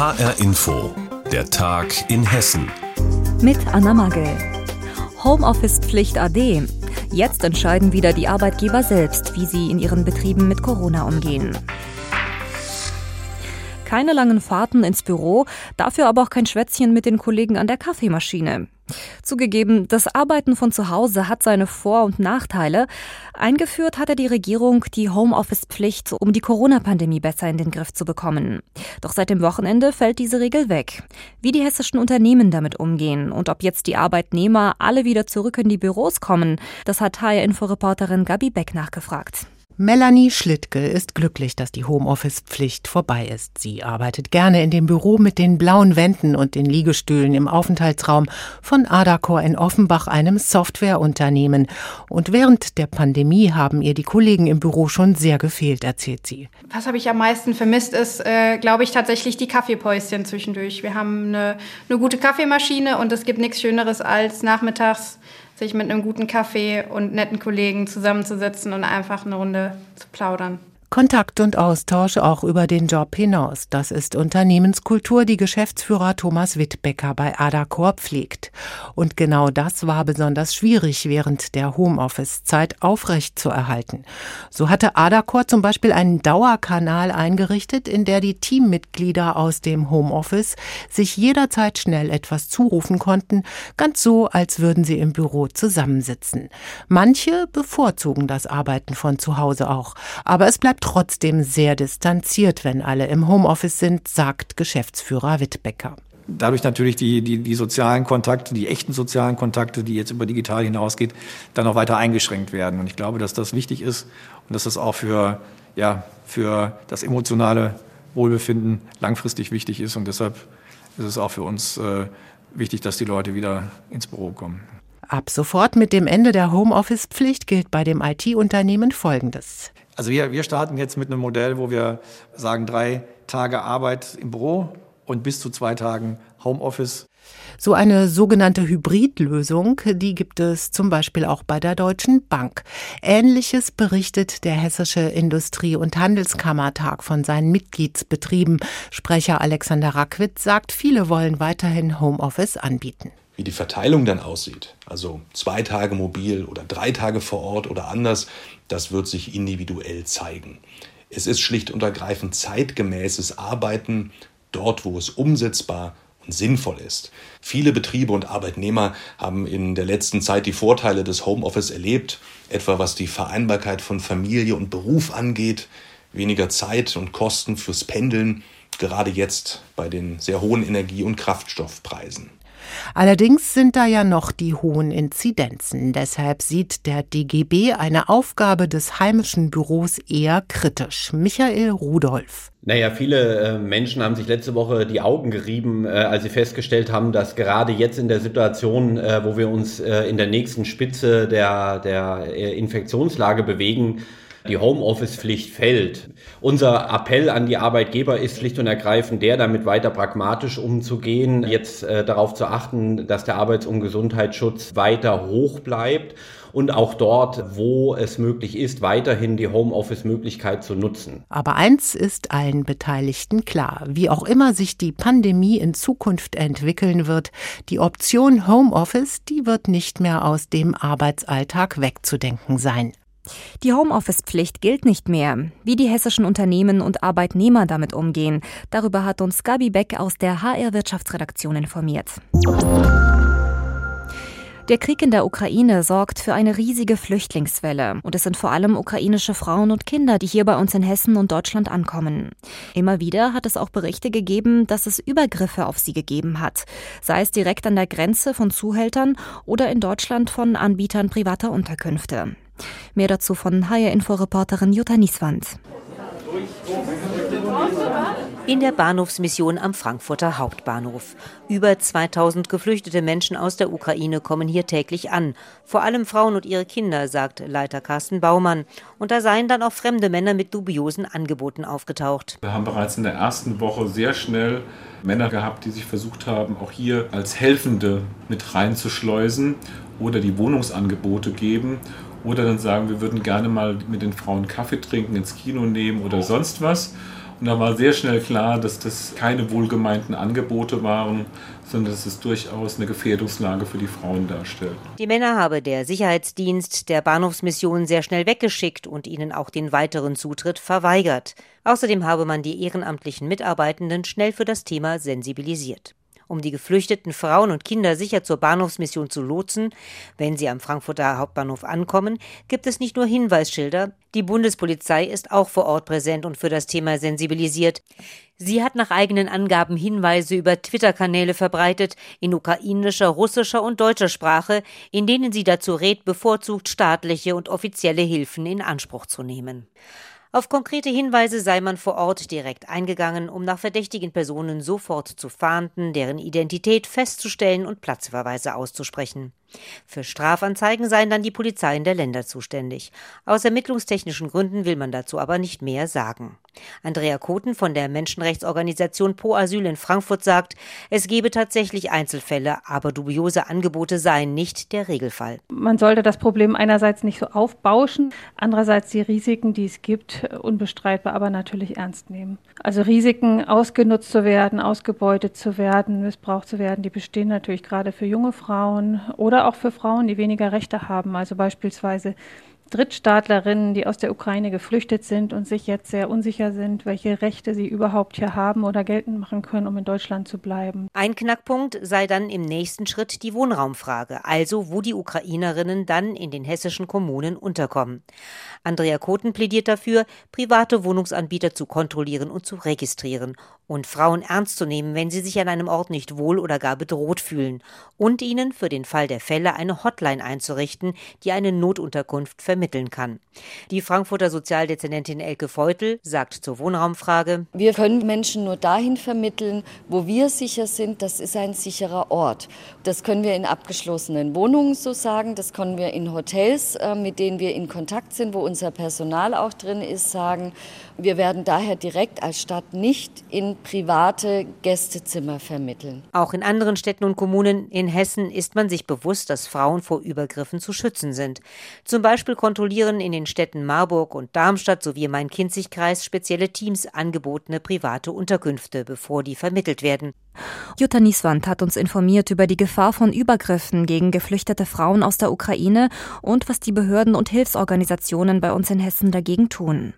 HR Info, der Tag in Hessen. Mit Anna Magel. Homeoffice-Pflicht AD. Jetzt entscheiden wieder die Arbeitgeber selbst, wie sie in ihren Betrieben mit Corona umgehen. Keine langen Fahrten ins Büro, dafür aber auch kein Schwätzchen mit den Kollegen an der Kaffeemaschine. Zugegeben, das Arbeiten von zu Hause hat seine Vor- und Nachteile. Eingeführt hatte die Regierung die Homeoffice-Pflicht, um die Corona-Pandemie besser in den Griff zu bekommen. Doch seit dem Wochenende fällt diese Regel weg. Wie die hessischen Unternehmen damit umgehen und ob jetzt die Arbeitnehmer alle wieder zurück in die Büros kommen, das hat HR-Inforeporterin Gabi Beck nachgefragt. Melanie Schlittke ist glücklich, dass die Homeoffice-Pflicht vorbei ist. Sie arbeitet gerne in dem Büro mit den blauen Wänden und den Liegestühlen im Aufenthaltsraum von Adacor in Offenbach, einem Softwareunternehmen. Und während der Pandemie haben ihr die Kollegen im Büro schon sehr gefehlt, erzählt sie. Was habe ich am meisten vermisst, ist, äh, glaube ich, tatsächlich die Kaffeepäuschen zwischendurch. Wir haben eine, eine gute Kaffeemaschine und es gibt nichts Schöneres als nachmittags sich mit einem guten Kaffee und netten Kollegen zusammenzusetzen und einfach eine Runde zu plaudern. Kontakt und Austausch auch über den Job hinaus. Das ist Unternehmenskultur, die Geschäftsführer Thomas Wittbecker bei Adacor pflegt. Und genau das war besonders schwierig während der Homeoffice-Zeit aufrecht zu erhalten. So hatte Adacor zum Beispiel einen Dauerkanal eingerichtet, in der die Teammitglieder aus dem Homeoffice sich jederzeit schnell etwas zurufen konnten, ganz so, als würden sie im Büro zusammensitzen. Manche bevorzugen das Arbeiten von zu Hause auch, aber es bleibt trotzdem sehr distanziert, wenn alle im Homeoffice sind, sagt Geschäftsführer Wittbecker dadurch natürlich die, die, die sozialen Kontakte, die echten sozialen Kontakte, die jetzt über digital hinausgeht, dann auch weiter eingeschränkt werden. Und ich glaube, dass das wichtig ist und dass das auch für, ja, für das emotionale Wohlbefinden langfristig wichtig ist. Und deshalb ist es auch für uns äh, wichtig, dass die Leute wieder ins Büro kommen. Ab sofort mit dem Ende der Homeoffice-Pflicht gilt bei dem IT-Unternehmen Folgendes. Also wir, wir starten jetzt mit einem Modell, wo wir sagen, drei Tage Arbeit im Büro und bis zu zwei Tagen Homeoffice. So eine sogenannte Hybridlösung, die gibt es zum Beispiel auch bei der Deutschen Bank. Ähnliches berichtet der Hessische Industrie- und Handelskammertag von seinen Mitgliedsbetrieben. Sprecher Alexander Rackwitz sagt, viele wollen weiterhin Homeoffice anbieten. Wie die Verteilung dann aussieht, also zwei Tage mobil oder drei Tage vor Ort oder anders, das wird sich individuell zeigen. Es ist schlicht und ergreifend zeitgemäßes Arbeiten dort, wo es umsetzbar und sinnvoll ist. Viele Betriebe und Arbeitnehmer haben in der letzten Zeit die Vorteile des Homeoffice erlebt, etwa was die Vereinbarkeit von Familie und Beruf angeht, weniger Zeit und Kosten fürs Pendeln, gerade jetzt bei den sehr hohen Energie- und Kraftstoffpreisen. Allerdings sind da ja noch die hohen Inzidenzen. Deshalb sieht der DGB eine Aufgabe des heimischen Büros eher kritisch. Michael Rudolph. Naja, viele äh, Menschen haben sich letzte Woche die Augen gerieben, äh, als sie festgestellt haben, dass gerade jetzt in der Situation, äh, wo wir uns in der nächsten Spitze der, der Infektionslage bewegen, die Homeoffice-Pflicht fällt. Unser Appell an die Arbeitgeber ist schlicht und ergreifend der, damit weiter pragmatisch umzugehen, jetzt äh, darauf zu achten, dass der Arbeits- und Gesundheitsschutz weiter hoch bleibt und auch dort, wo es möglich ist, weiterhin die Homeoffice-Möglichkeit zu nutzen. Aber eins ist allen Beteiligten klar, wie auch immer sich die Pandemie in Zukunft entwickeln wird, die Option Homeoffice, die wird nicht mehr aus dem Arbeitsalltag wegzudenken sein. Die Homeoffice-Pflicht gilt nicht mehr. Wie die hessischen Unternehmen und Arbeitnehmer damit umgehen, darüber hat uns Gabi Beck aus der HR Wirtschaftsredaktion informiert. Der Krieg in der Ukraine sorgt für eine riesige Flüchtlingswelle und es sind vor allem ukrainische Frauen und Kinder, die hier bei uns in Hessen und Deutschland ankommen. Immer wieder hat es auch Berichte gegeben, dass es Übergriffe auf sie gegeben hat, sei es direkt an der Grenze von Zuhältern oder in Deutschland von Anbietern privater Unterkünfte. Mehr dazu von HR-Info-Reporterin Jutta Nieswand. In der Bahnhofsmission am Frankfurter Hauptbahnhof. Über 2000 geflüchtete Menschen aus der Ukraine kommen hier täglich an. Vor allem Frauen und ihre Kinder, sagt Leiter Carsten Baumann. Und da seien dann auch fremde Männer mit dubiosen Angeboten aufgetaucht. Wir haben bereits in der ersten Woche sehr schnell Männer gehabt, die sich versucht haben, auch hier als Helfende mit reinzuschleusen oder die Wohnungsangebote geben oder dann sagen, wir würden gerne mal mit den Frauen Kaffee trinken, ins Kino nehmen oder sonst was. Und da war sehr schnell klar, dass das keine wohlgemeinten Angebote waren, sondern dass es durchaus eine Gefährdungslage für die Frauen darstellt. Die Männer habe der Sicherheitsdienst der Bahnhofsmission sehr schnell weggeschickt und ihnen auch den weiteren Zutritt verweigert. Außerdem habe man die ehrenamtlichen Mitarbeitenden schnell für das Thema sensibilisiert um die geflüchteten Frauen und Kinder sicher zur Bahnhofsmission zu lotsen. Wenn sie am Frankfurter Hauptbahnhof ankommen, gibt es nicht nur Hinweisschilder, die Bundespolizei ist auch vor Ort präsent und für das Thema sensibilisiert. Sie hat nach eigenen Angaben Hinweise über Twitter-Kanäle verbreitet, in ukrainischer, russischer und deutscher Sprache, in denen sie dazu rät, bevorzugt staatliche und offizielle Hilfen in Anspruch zu nehmen. Auf konkrete Hinweise sei man vor Ort direkt eingegangen, um nach verdächtigen Personen sofort zu fahnden, deren Identität festzustellen und Platzverweise auszusprechen. Für Strafanzeigen seien dann die Polizeien der Länder zuständig. Aus ermittlungstechnischen Gründen will man dazu aber nicht mehr sagen. Andrea Koten von der Menschenrechtsorganisation Pro Asyl in Frankfurt sagt, es gebe tatsächlich Einzelfälle, aber dubiose Angebote seien nicht der Regelfall. Man sollte das Problem einerseits nicht so aufbauschen, andererseits die Risiken, die es gibt, unbestreitbar, aber natürlich ernst nehmen. Also Risiken, ausgenutzt zu werden, ausgebeutet zu werden, missbraucht zu werden, die bestehen natürlich gerade für junge Frauen oder auch für Frauen, die weniger Rechte haben. Also beispielsweise Drittstaatlerinnen, die aus der Ukraine geflüchtet sind und sich jetzt sehr unsicher sind, welche Rechte sie überhaupt hier haben oder geltend machen können, um in Deutschland zu bleiben. Ein Knackpunkt sei dann im nächsten Schritt die Wohnraumfrage, also wo die Ukrainerinnen dann in den hessischen Kommunen unterkommen. Andrea Koten plädiert dafür, private Wohnungsanbieter zu kontrollieren und zu registrieren und Frauen ernst zu nehmen, wenn sie sich an einem Ort nicht wohl oder gar bedroht fühlen und ihnen für den Fall der Fälle eine Hotline einzurichten, die eine Notunterkunft vermittelt vermitteln kann. Die Frankfurter Sozialdezernentin Elke Feutel sagt zur Wohnraumfrage: Wir können Menschen nur dahin vermitteln, wo wir sicher sind, das ist ein sicherer Ort. Das können wir in abgeschlossenen Wohnungen so sagen, das können wir in Hotels, äh, mit denen wir in Kontakt sind, wo unser Personal auch drin ist, sagen. Wir werden daher direkt als Stadt nicht in private Gästezimmer vermitteln. Auch in anderen Städten und Kommunen in Hessen ist man sich bewusst, dass Frauen vor Übergriffen zu schützen sind. Zum Beispiel kontrollieren in den Städten Marburg und Darmstadt sowie im Main-Kinzig-Kreis spezielle Teams angebotene private Unterkünfte, bevor die vermittelt werden. Jutta Nieswand hat uns informiert über die Gefahr von Übergriffen gegen geflüchtete Frauen aus der Ukraine und was die Behörden und Hilfsorganisationen bei uns in Hessen dagegen tun.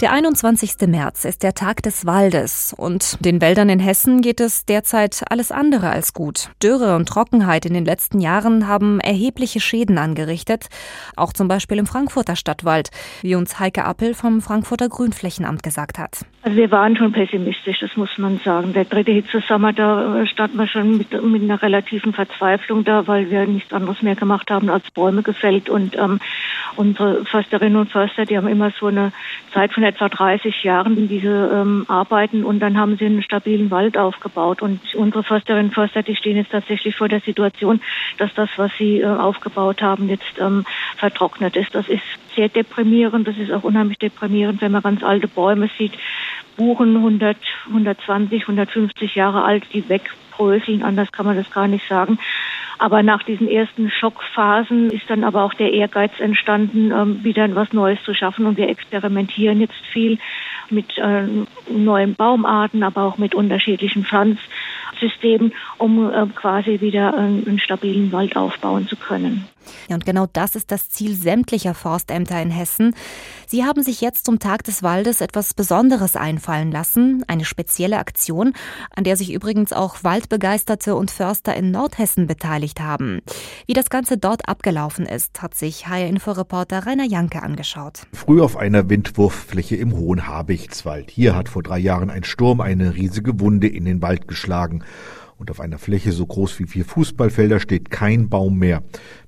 Der 21. März ist der Tag des Waldes und den Wäldern in Hessen geht es derzeit alles andere als gut. Dürre und Trockenheit in den letzten Jahren haben erhebliche Schäden angerichtet, auch zum Beispiel im Frankfurter Stadtwald, wie uns Heike Appel vom Frankfurter Grünflächenamt gesagt hat. Also wir waren schon pessimistisch, das muss man sagen. Der dritte Hitzesommer, da standen wir schon mit, mit einer relativen Verzweiflung da, weil wir nichts anderes mehr gemacht haben als Bäume gefällt und ähm, unsere Försterinnen und Förster, die haben immer so eine Zeit von etwa 30 Jahren in diese ähm, Arbeiten und dann haben sie einen stabilen Wald aufgebaut. Und unsere Försterinnen und Förster, die stehen jetzt tatsächlich vor der Situation, dass das, was sie äh, aufgebaut haben, jetzt ähm, vertrocknet ist. Das ist sehr deprimierend. Das ist auch unheimlich deprimierend, wenn man ganz alte Bäume sieht. Buchen 100, 120, 150 Jahre alt, die wegbröseln. Anders kann man das gar nicht sagen. Aber nach diesen ersten Schockphasen ist dann aber auch der Ehrgeiz entstanden, ähm, wieder was Neues zu schaffen. Und wir experimentieren jetzt viel mit äh, neuen Baumarten, aber auch mit unterschiedlichen Pflanzsystemen, um äh, quasi wieder äh, einen stabilen Wald aufbauen zu können. Ja, und genau das ist das Ziel sämtlicher Forstämter in Hessen. Sie haben sich jetzt zum Tag des Waldes etwas Besonderes einfallen lassen, eine spezielle Aktion, an der sich übrigens auch Waldbegeisterte und Förster in Nordhessen beteiligt haben. Wie das Ganze dort abgelaufen ist, hat sich HR-Info-Reporter Rainer Janke angeschaut. Früh auf einer Windwurffläche im Hohen Habichtswald. Hier hat vor drei Jahren ein Sturm eine riesige Wunde in den Wald geschlagen und auf einer Fläche so groß wie vier Fußballfelder steht kein Baum mehr.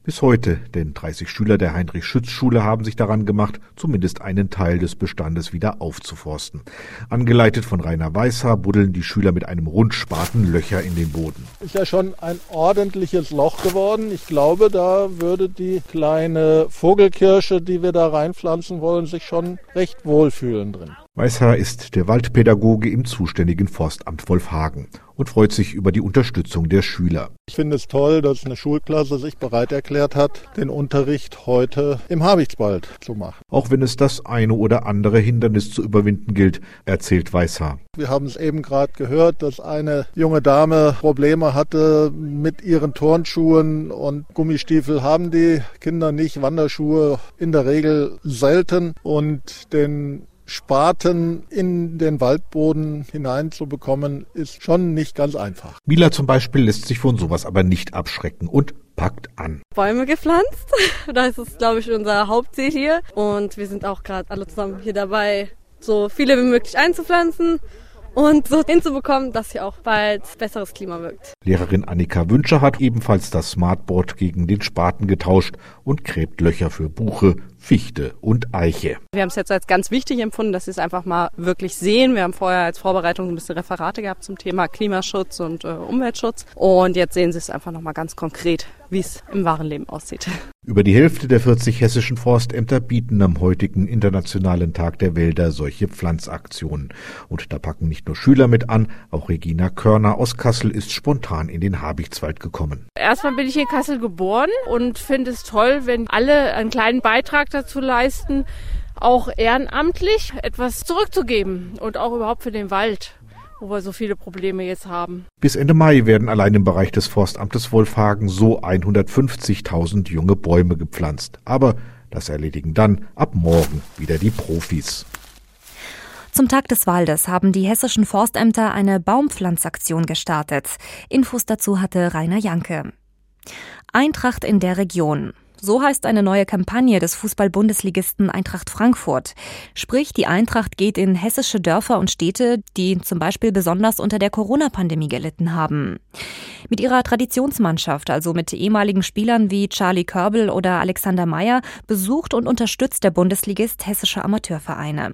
Bis heute, denn 30 Schüler der Heinrich-Schütz-Schule haben sich daran gemacht, zumindest einen Teil des Bestandes wieder aufzuforsten. Angeleitet von Rainer Weißhaar buddeln die Schüler mit einem Rundspaten Löcher in den Boden. Ist ja schon ein ordentliches Loch geworden. Ich glaube, da würde die kleine Vogelkirsche, die wir da reinpflanzen wollen, sich schon recht wohlfühlen drin. Weißhaar ist der Waldpädagoge im zuständigen Forstamt Wolfhagen und freut sich über die Unterstützung der Schüler. Ich finde es toll, dass eine Schulklasse sich bereit erklärt hat, den Unterricht heute im Habichtswald zu machen. Auch wenn es das eine oder andere Hindernis zu überwinden gilt, erzählt Weißhaar. Wir haben es eben gerade gehört, dass eine junge Dame Probleme hatte mit ihren Turnschuhen und Gummistiefel haben die Kinder nicht, Wanderschuhe in der Regel selten und den Spaten in den Waldboden hineinzubekommen, ist schon nicht ganz einfach. Mila zum Beispiel lässt sich von sowas aber nicht abschrecken und packt an. Bäume gepflanzt. Das ist, glaube ich, unser Hauptziel hier. Und wir sind auch gerade alle zusammen hier dabei, so viele wie möglich einzupflanzen und so hinzubekommen, dass hier auch bald besseres Klima wirkt. Lehrerin Annika Wünscher hat ebenfalls das Smartboard gegen den Spaten getauscht und gräbt Löcher für Buche, Fichte und Eiche. Wir haben es jetzt als ganz wichtig empfunden, dass sie es einfach mal wirklich sehen. Wir haben vorher als Vorbereitung ein bisschen Referate gehabt zum Thema Klimaschutz und äh, Umweltschutz. Und jetzt sehen sie es einfach nochmal ganz konkret, wie es im wahren Leben aussieht. Über die Hälfte der 40 hessischen Forstämter bieten am heutigen Internationalen Tag der Wälder solche Pflanzaktionen. Und da packen nicht nur Schüler mit an, auch Regina Körner aus Kassel ist spontan in den Habichtswald gekommen. Erstmal bin ich in Kassel geboren und finde es toll, wenn alle einen kleinen Beitrag dazu leisten, auch ehrenamtlich etwas zurückzugeben und auch überhaupt für den Wald wo wir so viele Probleme jetzt haben. Bis Ende Mai werden allein im Bereich des Forstamtes Wolfhagen so 150.000 junge Bäume gepflanzt. Aber das erledigen dann ab morgen wieder die Profis. Zum Tag des Waldes haben die hessischen Forstämter eine Baumpflanzaktion gestartet. Infos dazu hatte Rainer Janke. Eintracht in der Region. So heißt eine neue Kampagne des Fußball-Bundesligisten Eintracht Frankfurt. Sprich, die Eintracht geht in hessische Dörfer und Städte, die zum Beispiel besonders unter der Corona-Pandemie gelitten haben. Mit ihrer Traditionsmannschaft, also mit ehemaligen Spielern wie Charlie Körbel oder Alexander Meyer, besucht und unterstützt der Bundesligist hessische Amateurvereine.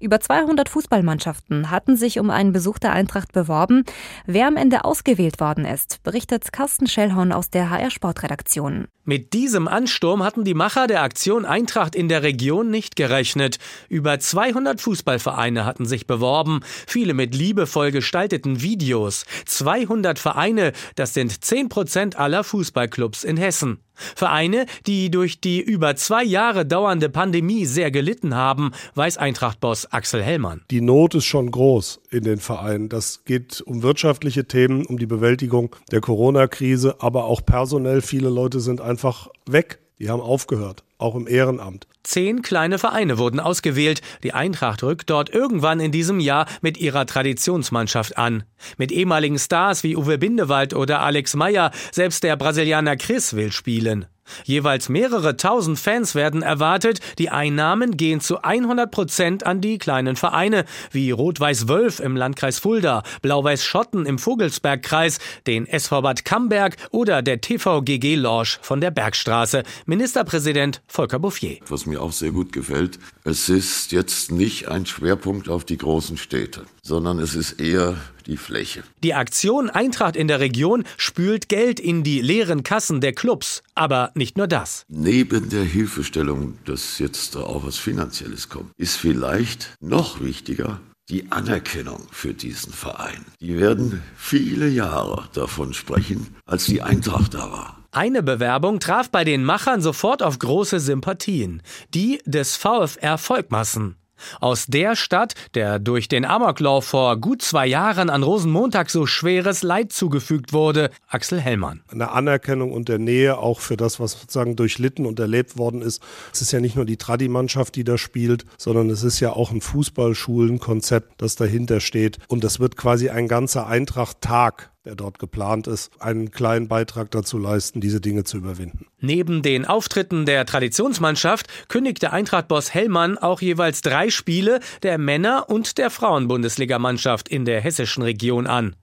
Über 200 Fußballmannschaften hatten sich um einen Besuch der Eintracht beworben. Wer am Ende ausgewählt worden ist, berichtet Carsten Schellhorn aus der HR Sportredaktion. Mit diesem Ansturm hatten die Macher der Aktion Eintracht in der Region nicht gerechnet. Über 200 Fußballvereine hatten sich beworben, viele mit liebevoll gestalteten Videos. 200 Vereine, das sind 10 Prozent aller Fußballclubs in Hessen. Vereine, die durch die über zwei Jahre dauernde Pandemie sehr gelitten haben, weiß Eintracht-Boss Axel Hellmann. Die Not ist schon groß in den Vereinen. Das geht um wirtschaftliche Themen, um die Bewältigung der Corona-Krise, aber auch personell. Viele Leute sind einfach weg. Die haben aufgehört, auch im Ehrenamt. Zehn kleine Vereine wurden ausgewählt. Die Eintracht rückt dort irgendwann in diesem Jahr mit ihrer Traditionsmannschaft an. Mit ehemaligen Stars wie Uwe Bindewald oder Alex Meyer, selbst der Brasilianer Chris will spielen. Jeweils mehrere tausend Fans werden erwartet. Die Einnahmen gehen zu 100 Prozent an die kleinen Vereine wie Rot-Weiß Wölf im Landkreis Fulda, Blau-Weiß Schotten im Vogelsbergkreis, den SV Bad Camberg oder der TVGG Lorsch von der Bergstraße. Ministerpräsident Volker Bouffier. Was mir auch sehr gut gefällt, es ist jetzt nicht ein Schwerpunkt auf die großen Städte, sondern es ist eher die Fläche. Die Aktion Eintracht in der Region spült Geld in die leeren Kassen der Clubs. Aber nicht nur das. Neben der Hilfestellung, dass jetzt auch was Finanzielles kommt, ist vielleicht noch wichtiger, die Anerkennung für diesen Verein. Die werden viele Jahre davon sprechen, als die Eintracht da war. Eine Bewerbung traf bei den Machern sofort auf große Sympathien. Die des VfR Volkmassen. Aus der Stadt, der durch den Amoklauf vor gut zwei Jahren an Rosenmontag so schweres Leid zugefügt wurde, Axel Hellmann. Eine Anerkennung und der Nähe auch für das, was sozusagen durchlitten und erlebt worden ist. Es ist ja nicht nur die Tradi-Mannschaft, die da spielt, sondern es ist ja auch ein Fußballschulenkonzept, das dahinter steht. Und das wird quasi ein ganzer Eintracht-Tag der dort geplant ist, einen kleinen Beitrag dazu leisten, diese Dinge zu überwinden. Neben den Auftritten der Traditionsmannschaft kündigte Eintracht-Boss Hellmann auch jeweils drei Spiele der Männer- und der Frauen-Bundesligamannschaft in der hessischen Region an.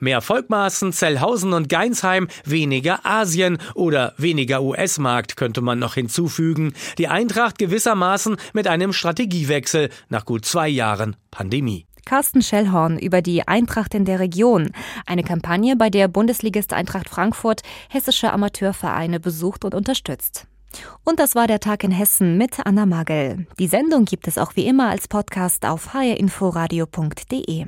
Mehr Volkmaßen, Zellhausen und Geinsheim, weniger Asien oder weniger US-Markt könnte man noch hinzufügen. Die Eintracht gewissermaßen mit einem Strategiewechsel nach gut zwei Jahren Pandemie. Carsten Schellhorn über die Eintracht in der Region, eine Kampagne, bei der Bundesligist Eintracht Frankfurt hessische Amateurvereine besucht und unterstützt. Und das war der Tag in Hessen mit Anna Magel. Die Sendung gibt es auch wie immer als Podcast auf hrinforadio.de.